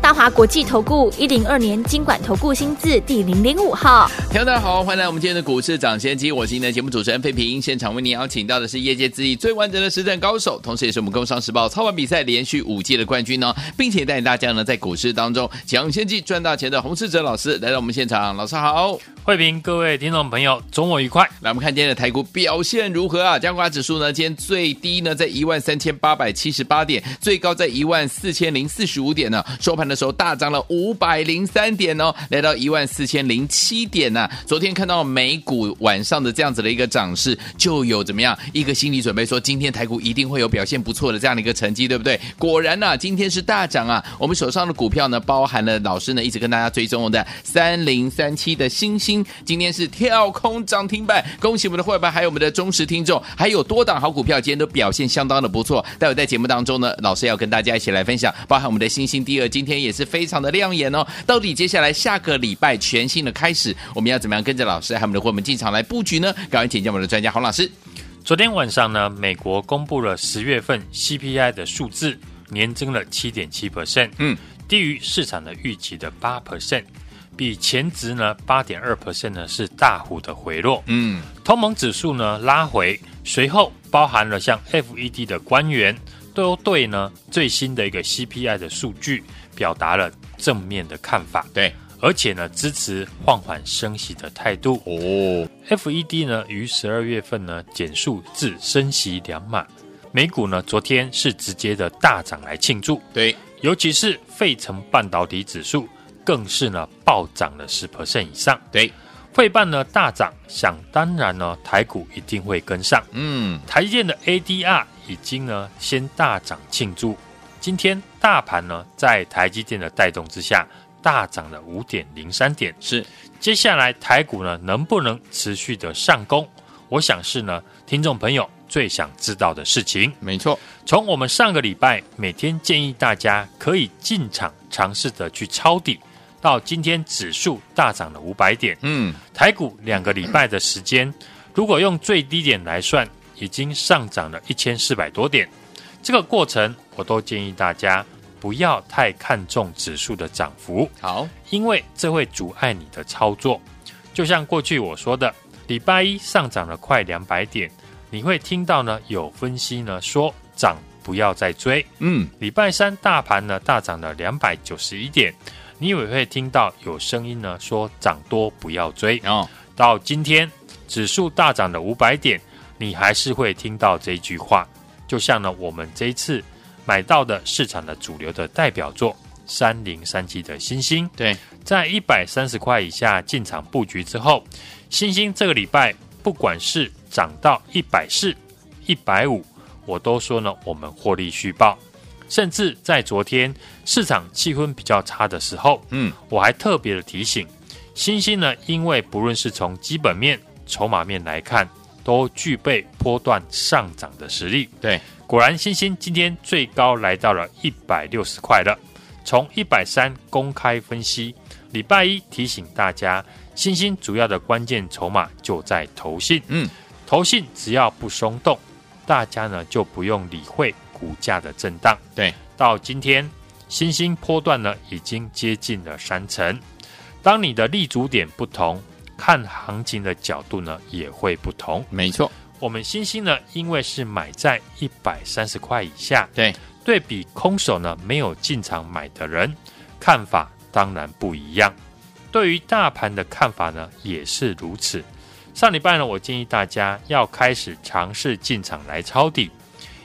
大华国际投顾一零二年金管投顾新字第零零五号，听众大家好，欢迎来我们今天的股市涨先机。我是今天的节目主持人费平，现场为您邀请到的是业界资历最完整的实战高手，同时也是我们工商时报操盘比赛连续五届的冠军呢，并且带领大家呢在股市当中抢先机赚大钱的洪世哲老师来到我们现场。老师好，慧平，各位听众朋友，周末愉快。来，我们看今天的台股表现如何啊？加权指数呢，今天最低呢在一万三千八百七十八点，最高在一万四千零四十五点呢，收盘的时候大涨了五百零三点哦，来到一万四千零七点呐、啊。昨天看到美股晚上的这样子的一个涨势，就有怎么样一个心理准备，说今天台股一定会有表现不错的这样的一个成绩，对不对？果然呢、今天是大涨啊。我们手上的股票呢，包含了老师呢一直跟大家追踪的三零三七的星星，今天是跳空涨停板。恭喜我们的会员，还有我们的忠实听众，还有多档好股票，今天都表现相当的不错。待会在节目当中呢，老师要跟大家一起来分享，包含我们的星星第二，今天也是非。常的亮眼哦！到底接下来下个礼拜全新的开始，我们要怎么样跟着老师还有我们的伙伴们进场来布局呢？赶快请教我们的专家洪老师。昨天晚上呢，美国公布了十月份 CPI 的数字，年增了七点七 percent，嗯，低于市场的预期的八 percent，比前值呢八点二 percent 呢是大幅的回落，嗯，通盟指数呢拉回，随后包含了像 FED 的官员都对呢最新的一个 CPI 的数据。表达了正面的看法，对，而且呢支持放缓升息的态度。哦，FED 呢于十二月份呢减速至升息两码，美股呢昨天是直接的大涨来庆祝，对，尤其是费城半导体指数更是呢暴涨了十 percent 以上，对，费半呢大涨，想当然呢台股一定会跟上，嗯，台积电的 ADR 已经呢先大涨庆祝。今天大盘呢，在台积电的带动之下，大涨了五点零三点。是，接下来台股呢，能不能持续的上攻？我想是呢，听众朋友最想知道的事情。没错，从我们上个礼拜每天建议大家可以进场尝试着去抄底，到今天指数大涨了五百点。嗯，台股两个礼拜的时间，如果用最低点来算，已经上涨了一千四百多点。这个过程，我都建议大家不要太看重指数的涨幅，好，因为这会阻碍你的操作。就像过去我说的，礼拜一上涨了快两百点，你会听到呢有分析呢说涨不要再追，嗯，礼拜三大盘呢大涨了两百九十一点，你也会听到有声音呢说涨多不要追，哦，到今天指数大涨了五百点，你还是会听到这句话。就像呢，我们这一次买到的市场的主流的代表作三零三七的星星，对，在一百三十块以下进场布局之后，星星这个礼拜不管是涨到一百四、一百五，我都说呢，我们获利续抱。甚至在昨天市场气氛比较差的时候，嗯，我还特别的提醒，星星呢，因为不论是从基本面、筹码面来看。都具备波段上涨的实力。对，果然，星星今天最高来到了一百六十块了。从一百三公开分析，礼拜一提醒大家，星星主要的关键筹码就在投信。嗯，投信只要不松动，大家呢就不用理会股价的震荡。对，到今天，新兴波段呢已经接近了三成。当你的立足点不同。看行情的角度呢，也会不同。没错，我们新兴呢，因为是买在一百三十块以下，对，对比空手呢没有进场买的人，看法当然不一样。对于大盘的看法呢，也是如此。上礼拜呢，我建议大家要开始尝试进场来抄底，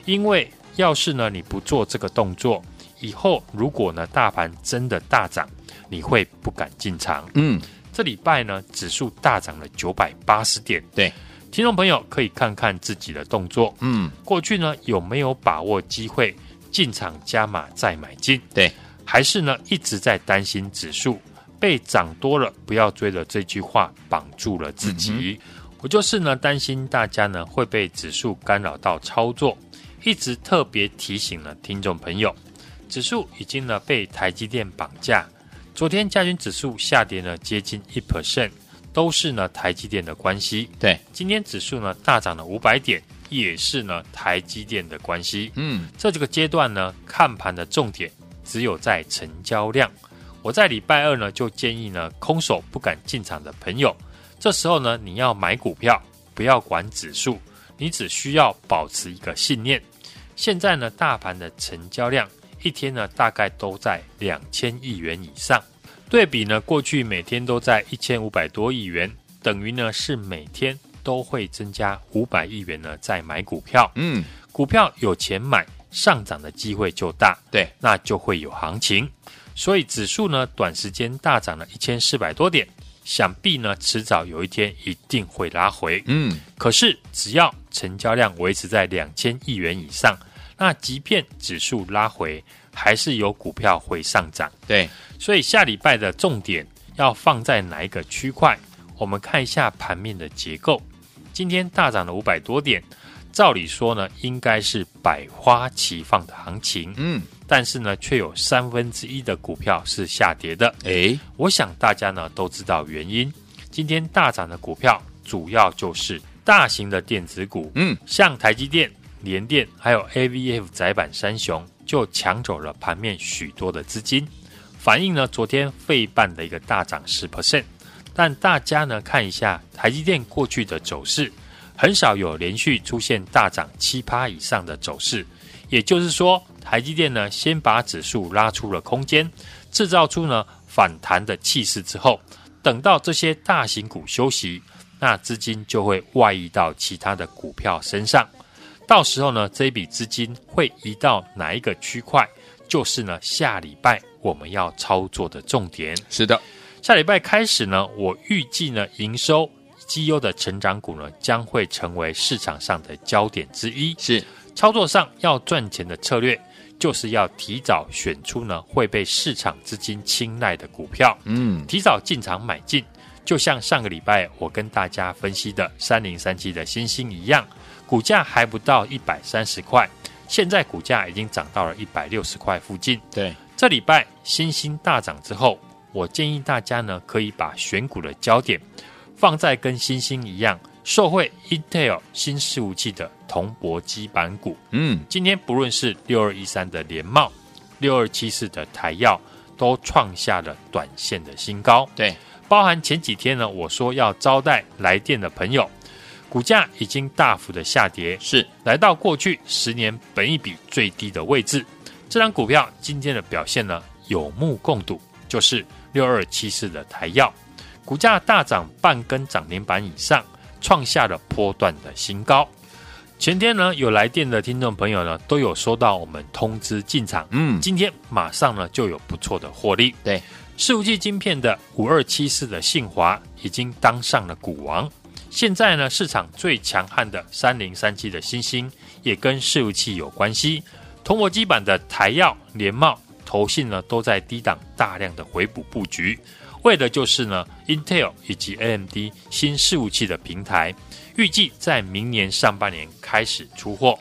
因为要是呢你不做这个动作，以后如果呢大盘真的大涨，你会不敢进场。嗯。这礼拜呢，指数大涨了九百八十点。对，听众朋友可以看看自己的动作。嗯，过去呢有没有把握机会进场加码再买进？对，还是呢一直在担心指数被涨多了不要追了这句话绑住了自己？嗯、我就是呢担心大家呢会被指数干扰到操作，一直特别提醒了听众朋友，指数已经呢被台积电绑架。昨天加权指数下跌了接近一 percent，都是呢台积电的关系。对，今天指数呢大涨了五百点，也是呢台积电的关系。嗯，这这个阶段呢，看盘的重点只有在成交量。我在礼拜二呢就建议呢，空手不敢进场的朋友，这时候呢你要买股票，不要管指数，你只需要保持一个信念。现在呢，大盘的成交量一天呢，大概都在两千亿元以上。对比呢，过去每天都在一千五百多亿元，等于呢是每天都会增加五百亿元呢，在买股票。嗯，股票有钱买，上涨的机会就大。对，那就会有行情。所以指数呢，短时间大涨了一千四百多点。想必呢，迟早有一天一定会拉回。嗯，可是只要成交量维持在两千亿元以上，那即便指数拉回，还是有股票会上涨。对，所以下礼拜的重点要放在哪一个区块？我们看一下盘面的结构。今天大涨了五百多点，照理说呢，应该是百花齐放的行情。嗯。但是呢，却有三分之一的股票是下跌的。诶，我想大家呢都知道原因。今天大涨的股票，主要就是大型的电子股。嗯，像台积电、联电，还有 AVF 窄板三雄，就抢走了盘面许多的资金，反映呢昨天费半的一个大涨十 percent。但大家呢看一下台积电过去的走势，很少有连续出现大涨七趴以上的走势。也就是说，台积电呢，先把指数拉出了空间，制造出呢反弹的气势之后，等到这些大型股休息，那资金就会外溢到其他的股票身上。到时候呢，这一笔资金会移到哪一个区块，就是呢下礼拜我们要操作的重点。是的，下礼拜开始呢，我预计呢营收绩优的成长股呢，将会成为市场上的焦点之一。是。操作上要赚钱的策略，就是要提早选出呢会被市场资金青睐的股票，嗯，提早进场买进。就像上个礼拜我跟大家分析的三零三七的星星一样，股价还不到一百三十块，现在股价已经涨到了一百六十块附近。对，这礼拜星星大涨之后，我建议大家呢可以把选股的焦点放在跟星星一样。受惠 Intel 新事务器的铜箔基板股，嗯，今天不论是六二一三的联茂，六二七四的台药，都创下了短线的新高。对，包含前几天呢，我说要招待来电的朋友，股价已经大幅的下跌，是来到过去十年本益比最低的位置。这张股票今天的表现呢，有目共睹，就是六二七四的台燿，股价大涨半根涨停板以上。创下了波段的新高。前天呢，有来电的听众朋友呢，都有收到我们通知进场。嗯，今天马上呢就有不错的获利。对，伺服器晶片的五二七四的信华已经当上了股王。现在呢，市场最强悍的三零三七的星星也跟伺服器有关系。铜箔基板的台耀、联茂、投信呢，都在低档大量的回补布局。为的就是呢，Intel 以及 AMD 新伺服器的平台，预计在明年上半年开始出货。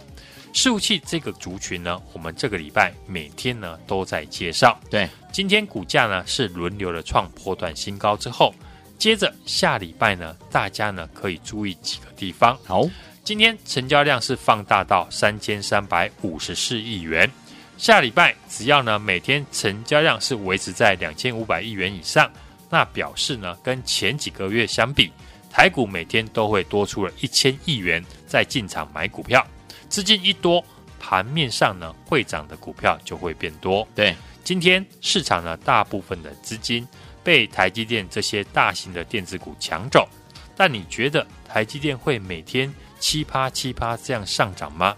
伺服器这个族群呢，我们这个礼拜每天呢都在介绍。对，今天股价呢是轮流的创破段新高之后，接着下礼拜呢，大家呢可以注意几个地方。好，今天成交量是放大到三千三百五十四亿元。下礼拜只要呢每天成交量是维持在两千五百亿元以上。那表示呢，跟前几个月相比，台股每天都会多出了一千亿元在进场买股票，资金一多，盘面上呢会涨的股票就会变多。对，今天市场呢大部分的资金被台积电这些大型的电子股抢走，但你觉得台积电会每天七趴七趴这样上涨吗？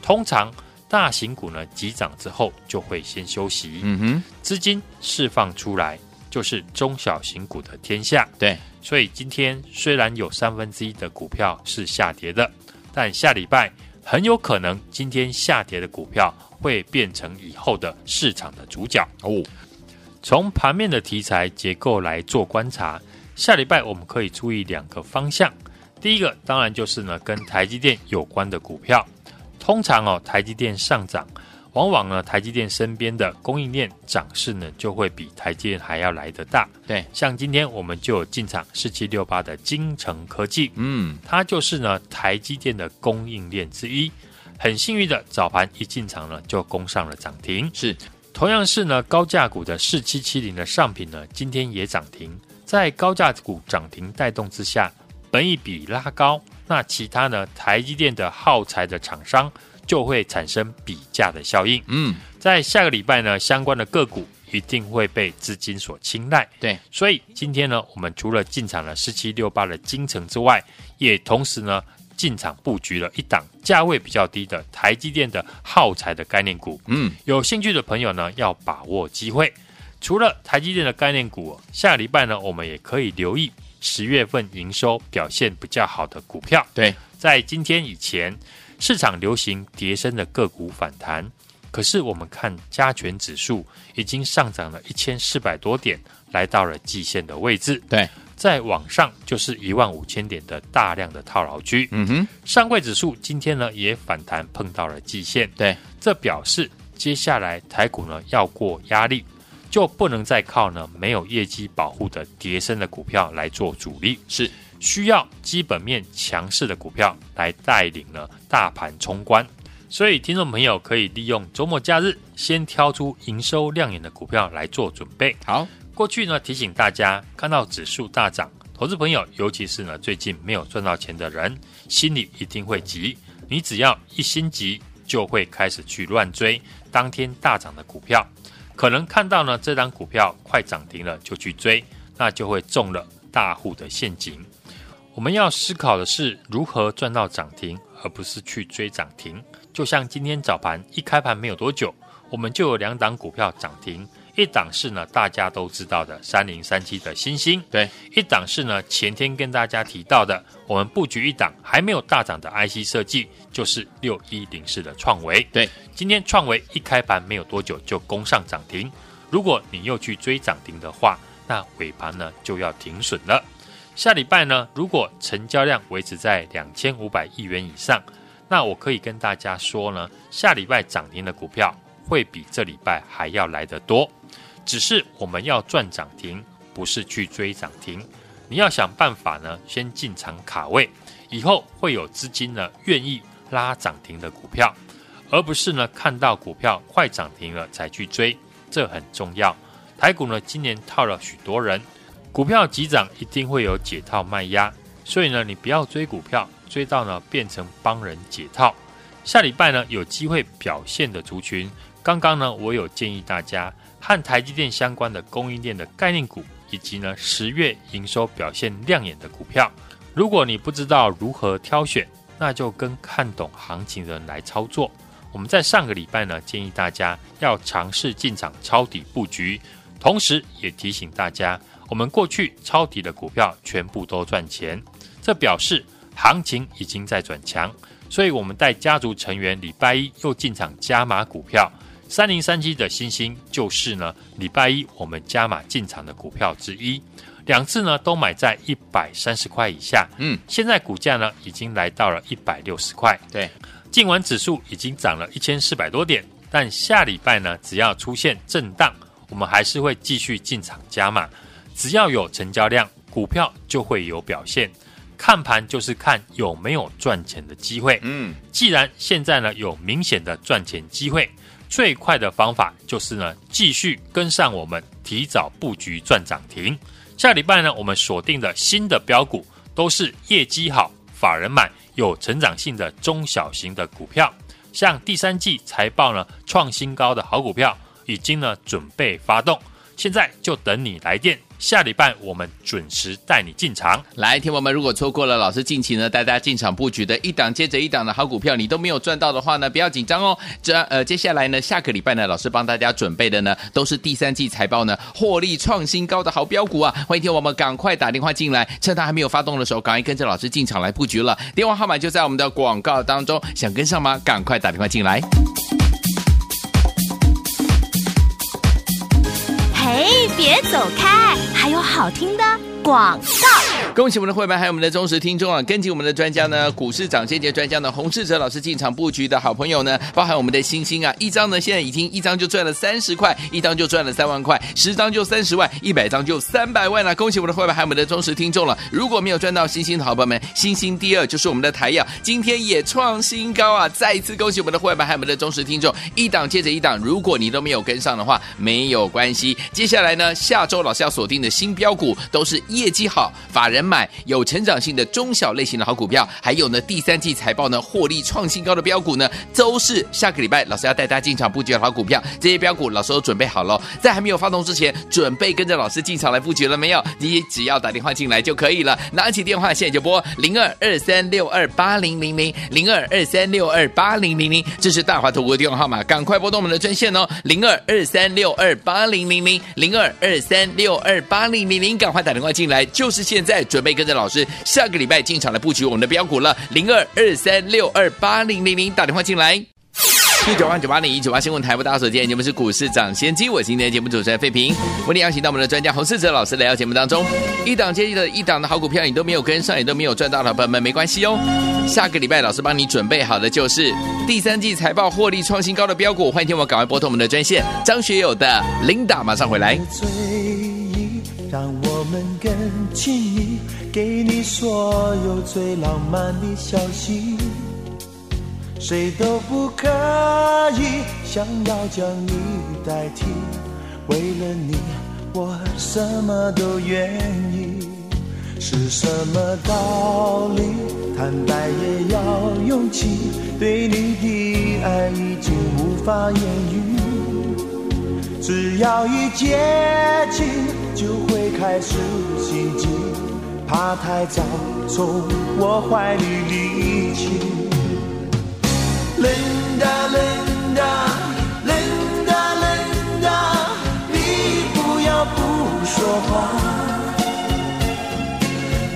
通常大型股呢急涨之后就会先休息，嗯哼，资金释放出来。就是中小型股的天下，对，所以今天虽然有三分之一的股票是下跌的，但下礼拜很有可能今天下跌的股票会变成以后的市场的主角哦。从盘面的题材结构来做观察，下礼拜我们可以注意两个方向。第一个当然就是呢跟台积电有关的股票，通常哦，台积电上涨，往往呢，台积电身边的供应链涨势呢，就会比台积电还要来得大。对，像今天我们就有进场四七六八的精成科技，嗯，它就是呢台积电的供应链之一。很幸运的早盘一进场呢，就攻上了涨停。是，同样是呢高价股的四七七零的上品呢，今天也涨停。在高价股涨停带动之下，本一比拉高，那其他呢台积电的耗材的厂商就会产生比价的效应。嗯，在下个礼拜呢，相关的个股一定会被资金所青睐。对，所以今天呢，我们除了进场了四七六八的金城之外，也同时呢进场布局了一档价位比较低的台积电的耗材的概念股。嗯，有兴趣的朋友呢，要把握机会。除了台积电的概念股，下个礼拜呢，我们也可以留意十月份营收表现比较好的股票。对，在今天以前，市场流行跌升的个股反弹，可是我们看加权指数已经上涨了一千四百多点，来到了季线的位置。对，再往上就是一万五千点的大量的套牢区。嗯哼，上柜指数今天呢也反弹碰到了季线。对，这表示接下来台股呢要过压力。就不能再靠呢没有业绩保护的跌升的股票来做主力，是需要基本面强势的股票来带领呢大盘冲关。所以听众朋友可以利用周末假日，先挑出营收亮眼的股票来做准备。好，过去呢提醒大家，看到指数大涨，投资朋友尤其是呢最近没有赚到钱的人，心里一定会急。你只要一心急，就会开始去乱追当天大涨的股票。可能看到呢，这张股票快涨停了就去追，那就会中了大户的陷阱。我们要思考的是如何赚到涨停，而不是去追涨停。就像今天早盘一开盘没有多久，我们就有两档股票涨停。一档是呢，大家都知道的三零三七的星星，对；一档是呢，前天跟大家提到的，我们布局一档还没有大涨的 IC 设计，就是六一零四的创维。对，今天创维一开盘没有多久就攻上涨停。如果你又去追涨停的话，那尾盘呢就要停损了。下礼拜呢，如果成交量维持在两千五百亿元以上，那我可以跟大家说呢，下礼拜涨停的股票会比这礼拜还要来得多。只是我们要赚涨停，不是去追涨停。你要想办法呢，先进场卡位，以后会有资金呢愿意拉涨停的股票，而不是呢看到股票快涨停了才去追，这很重要。台股呢今年套了许多人，股票急涨一定会有解套卖压，所以呢你不要追股票，追到呢变成帮人解套。下礼拜呢有机会表现的族群，刚刚呢我有建议大家。和台积电相关的供应链的概念股，以及呢十月营收表现亮眼的股票，如果你不知道如何挑选，那就跟看懂行情的人来操作。我们在上个礼拜呢，建议大家要尝试进场抄底布局，同时也提醒大家，我们过去抄底的股票全部都赚钱，这表示行情已经在转强，所以我们带家族成员礼拜一又进场加码股票。三零三七的星星就是呢，礼拜一我们加码进场的股票之一，两次呢都买在一百三十块以下，嗯，现在股价呢已经来到了一百六十块，对，尽管指数已经涨了一千四百多点，但下礼拜呢只要出现震荡，我们还是会继续进场加码，只要有成交量，股票就会有表现，看盘就是看有没有赚钱的机会，嗯，既然现在呢有明显的赚钱机会。最快的方法就是呢，继续跟上我们，提早布局赚涨停。下礼拜呢，我们锁定的新的标股都是业绩好、法人买、有成长性的中小型的股票。像第三季财报呢创新高的好股票，已经呢准备发动，现在就等你来电。下礼拜我们准时带你进场。来，听友们，如果错过了老师近期呢带大家进场布局的一档接着一档的好股票，你都没有赚到的话呢，不要紧张哦。这呃，接下来呢，下个礼拜呢，老师帮大家准备的呢，都是第三季财报呢获利创新高的好标股啊。欢迎听我们赶快打电话进来，趁它还没有发动的时候，赶快跟着老师进场来布局了。电话号码就在我们的广告当中，想跟上吗？赶快打电话进来。哎，别走开，还有好听的广告。恭喜我们的会员，还有我们的忠实听众啊！跟紧我们的专家呢，股市涨先节专家呢，洪志哲老师进场布局的好朋友呢，包含我们的星星啊，一张呢现在已经一张就赚了三十块，一张就赚了三万块，十张就三十万，一百张就三百万了。恭喜我们的会员，还有我们的忠实听众了。如果没有赚到星星的好朋友们，星星第二就是我们的台药，今天也创新高啊！再一次恭喜我们的会员，还有我们的忠实听众，一档接着一档。如果你都没有跟上的话，没有关系。接下来呢，下周老师要锁定的新标股都是业绩好、法人买、有成长性的中小类型的好股票，还有呢，第三季财报呢获利创新高的标股呢，都是下个礼拜老师要带大家进场布局的好股票。这些标股老师都准备好了，在还没有发动之前，准备跟着老师进场来布局了没有？你只要打电话进来就可以了，拿起电话现在就拨零二二三六二八零零零零二二三六二八零零零，这是大华投顾的电话号码，赶快拨动我们的专线哦，零二二三六二八零零零零二二三六二八零零零，赶快打电话进来，就是现在，准备跟着老师下个礼拜进场来布局我们的标股了，零二二三六二八零零零，打电话进来。一九八九八零一九八新闻台不打手机，节目是股市涨先机，我今天的节目主持人费平，为你邀请到我们的专家洪世哲老师来到节目当中，一档接一的一档的好股票，你都没有跟上，也都没有赚到的朋友们，没关系哦。下个礼拜老师帮你准备好的就是第三季财报获利创新高的标股，欢迎听我赶快拨通我们的专线，张学友的琳达马上回来。最让我们更亲密，给你所有最浪漫的消息。谁都不可以想要将你代替，为了你，我什么都愿意。是什么道理？坦白也要勇气。对你的爱已经无法言语，只要一接近，就会开始心悸，怕太早从我怀里离去。Linda, Linda, Linda, Linda，你不要不说话，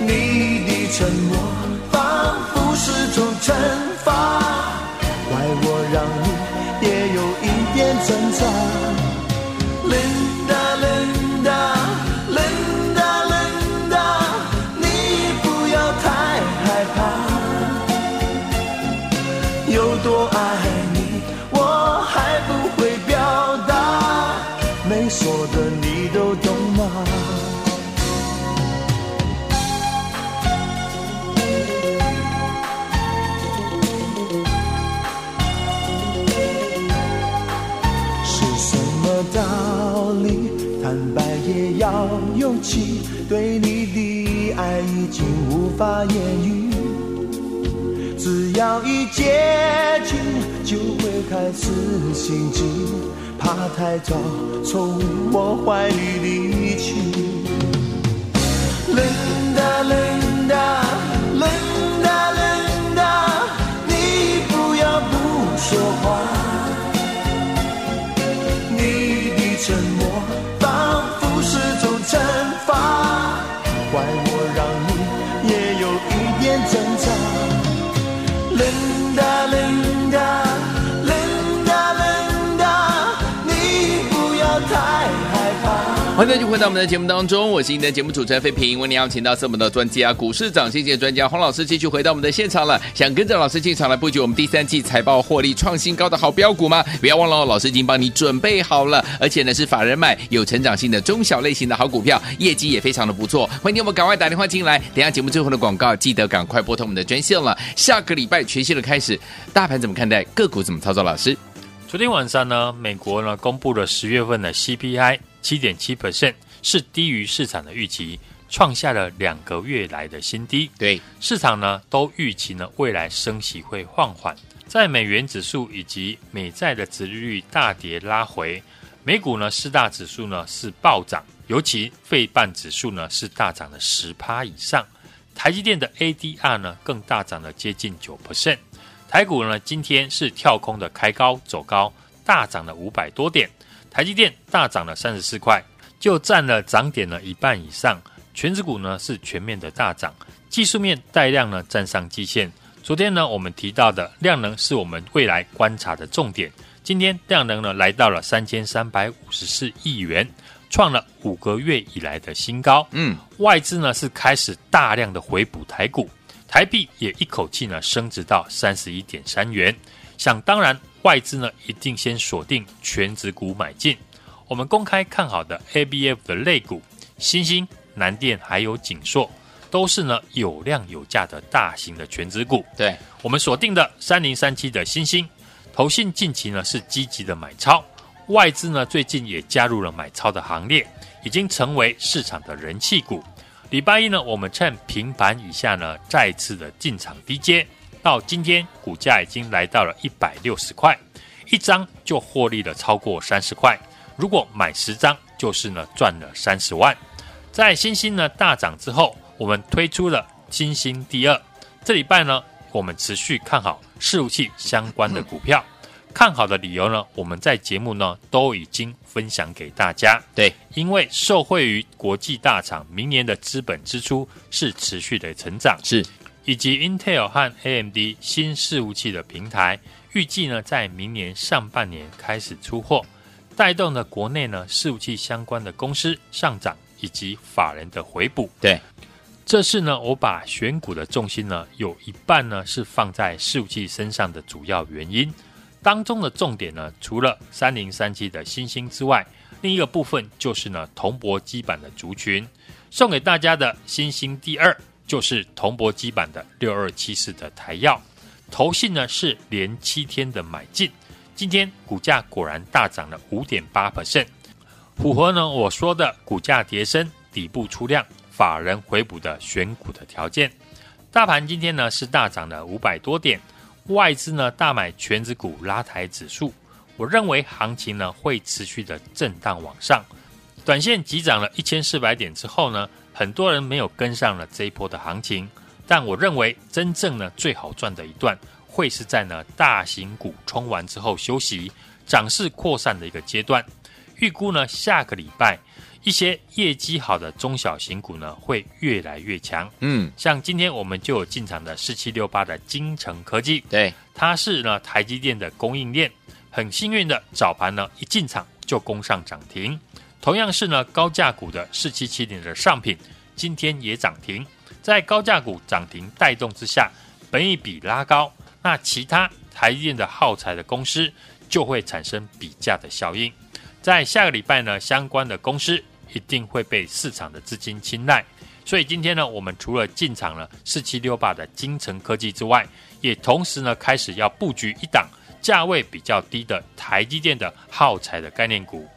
你的沉默仿佛是种惩罚，怪我让你也有一点挣扎。说的你都懂吗？是什么道理？坦白也要勇气。对你的爱已经无法言语，只要一接近，就会开始心悸。怕太早从我怀里离去。Linda, Linda, Linda, Linda，你不要不说话，你的沉默仿佛是种惩罚。欢迎继续回到我们的节目当中，我是今天的节目主持人费平。为您邀请到是我们的专家，股市涨先机专家洪老师，继续回到我们的现场了。想跟着老师进场来布局我们第三季财报获利创新高的好标股吗？不要忘了，老师已经帮你准备好了，而且呢是法人买有成长性的中小类型的好股票，业绩也非常的不错。欢迎我们赶快打电话进来，等下节目最后的广告，记得赶快拨通我们的专线了。下个礼拜全新的开始，大盘怎么看待？个股怎么操作？老师，昨天晚上呢，美国呢公布了十月份的 CPI。七点七 percent 是低于市场的预期，创下了两个月来的新低。对，市场呢都预期呢未来升息会放缓，在美元指数以及美债的殖利率大跌拉回，美股呢四大指数呢是暴涨，尤其费半指数呢是大涨了十趴以上，台积电的 ADR 呢更大涨了接近九 percent，台股呢今天是跳空的开高走高，大涨了五百多点。台积电大涨了三十四块，就占了涨点了一半以上。权值股呢是全面的大涨，技术面带量呢站上季线。昨天呢我们提到的量能是我们未来观察的重点。今天量能呢来到了三千三百五十四亿元，创了五个月以来的新高。嗯，外资呢是开始大量的回补台股，台币也一口气呢升值到三十一点三元。想当然，外资呢一定先锁定全值股买进。我们公开看好的 ABF 的类股，新兴、南电还有景硕，都是呢有量有价的大型的全值股。对，我们锁定的三零三七的新兴，投信近期呢是积极的买超。外资呢，最近也加入了买超的行列，已经成为市场的人气股。礼拜一呢，我们趁平盘以下呢，再次的进场低接，到今天股价已经来到了一百六十块，一张就获利了超过三十块。如果买十张，就是呢赚了三十万。在欣兴呢大涨之后，我们推出了星星第二。这礼拜呢，我们持续看好伺服器相关的股票。看好的理由呢，我们在节目呢都已经分享给大家。对，因为受惠于国际大厂明年的资本支出是持续的成长，是，以及 Intel 和 AMD 新伺服器的平台，预计呢在明年上半年开始出货，带动了国内呢伺服器相关的公司上涨，以及法人的回补。对，这次呢我把选股的重心呢有一半呢是放在伺服器身上的主要原因。当中的重点呢，除了三零三七的新兴之外，另一个部分就是呢铜箔基板的族群。送给大家的新兴第二就是铜箔基板的六二七四的台药，投信呢是连七天的买进，今天股价果然大涨了五点八 percent，符合呢我说的股价跌升、底部出量、法人回补的选股的条件。大盘今天呢是大涨了五百多点。外资呢大买权值股拉抬指数，我认为行情呢会持续的震荡往上，短线急涨了一千四百点之后呢，很多人没有跟上了这一波的行情，但我认为真正呢最好赚的一段会是在呢大型股冲完之后休息，涨势扩散的一个阶段，预估呢下个礼拜。一些业绩好的中小型股呢，会越来越强。嗯，像今天我们就有进场的四七六八的精诚科技，对，它是呢台积电的供应链，很幸运的早盘呢一进场就攻上涨停。同样是呢高价股的四七七零的上品，今天也涨停。在高价股涨停带动之下，本益比拉高，那其他台积电的耗材的公司就会产生比价的效应。在下个礼拜呢，相关的公司。一定会被市场的资金青睐，所以今天呢，我们除了进场了四七六八的精诚科技之外，也同时呢开始要布局一档价位比较低的台积电的耗材的概念股。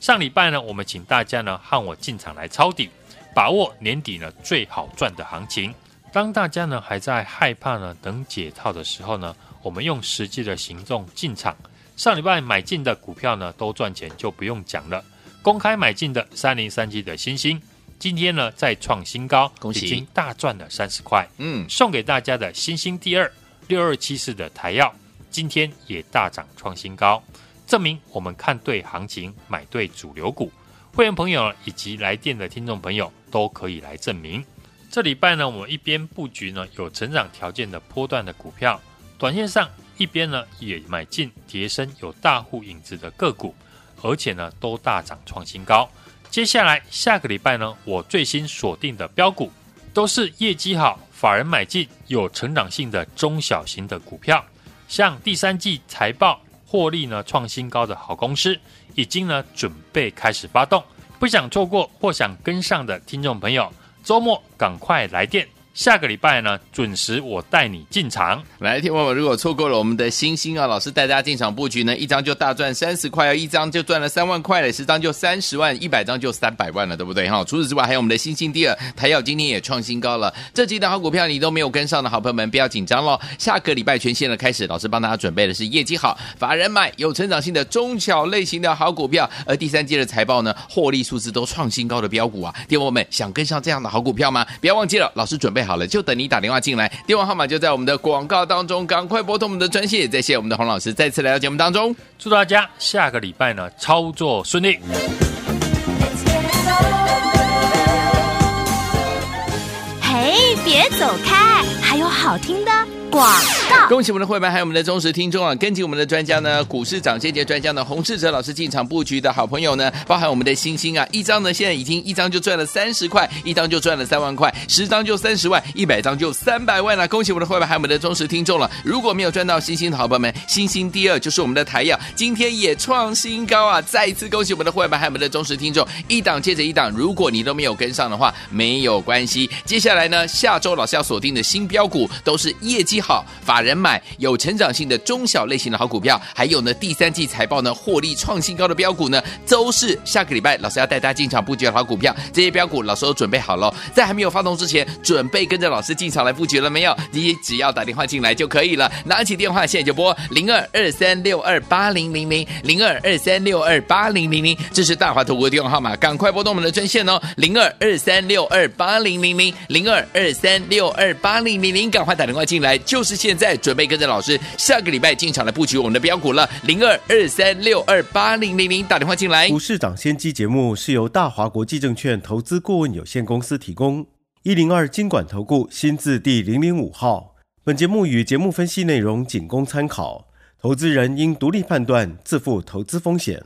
上礼拜呢，我们请大家呢和我进场来抄底，把握年底呢最好赚的行情。当大家呢还在害怕呢等解套的时候呢，我们用实际的行动进场。上礼拜买进的股票呢都赚钱，就不用讲了。公开买进的三零三七的星星，今天呢再创新高，恭喜，已经大赚了三十块。嗯，送给大家的星星第二六二七四的台药，今天也大涨创新高，证明我们看对行情，买对主流股。会员朋友以及来电的听众朋友都可以来证明。这礼拜呢，我们一边布局呢有成长条件的波段的股票，短线上一边呢也买进跌深有大户影子的个股。而且呢，都大涨创新高。接下来下个礼拜呢，我最新锁定的标股都是业绩好、法人买进、有成长性的中小型的股票。像第三季财报获利呢创新高的好公司，已经呢准备开始发动。不想错过或想跟上的听众朋友，周末赶快来电。下个礼拜呢，准时我带你进场。来，听友们，如果错过了我们的星星啊，老师带大家进场布局呢，一张就大赚三十块，一张就赚了三万块了，十张就三十万，一百张就三百万了，对不对？哈，除此之外，还有我们的星星第二台燿今天也创新高了。这几档好股票你都没有跟上的好朋友们，不要紧张喽。下个礼拜全线的开始，老师帮大家准备的是业绩好、法人买、有成长性的中小类型的好股票，而第三季的财报呢，获利数字都创新高的标股啊，听友们想跟上这样的好股票吗？不要忘记了，老师准备好了，就等你打电话进来，电话号码就在我们的广告当中，赶快拨通我们的专线。再谢谢我们的洪老师再次来到节目当中，祝大家下个礼拜呢操作顺利。嘿，别走开，还有好听的。广告。恭喜我们的会员还有我们的忠实听众啊！跟紧我们的专家呢，股市涨跌节专家呢，洪志哲老师进场布局的好朋友呢，包含我们的星星啊，一张呢现在已经一张就赚了三十块，一张就赚了三万块，十张就三十万，一百张就三百万了。恭喜我们的会员还有我们的忠实听众了！如果没有赚到星星的好朋友们，星星第二就是我们的台阳，今天也创新高啊！再一次恭喜我们的会员还有我们的忠实听众，一档接着一档，如果你都没有跟上的话，没有关系。接下来呢，下周老师要锁定的新标股都是业绩好、法人买、有成长性的中小类型的好股票，还有呢，第三季财报呢获利创新高的标股呢，都是下个礼拜老师要带大家进场布局的好股票。这些标股老师都准备好了，在还没有发动之前，准备跟着老师进场来布局了没有？你只要打电话进来就可以了，拿起电话现在就拨零二二三六二八零零零零二二三六二八零零零，这是大华投顾的电话号码，赶快拨动我们的专线哦，零二二三六二八零零零零二二三六二八零零零，赶快打电话进来就，就是现在，准备跟着老师下个礼拜进场来布局我们的标股了，零二二三六二八零零零，打电话进来。股市涨先机节目是由大华国际证券投资顾问有限公司提供，一零二经管投顾新字第零零五号。本节目与节目分析内容仅供参考，投资人应独立判断，自负投资风险。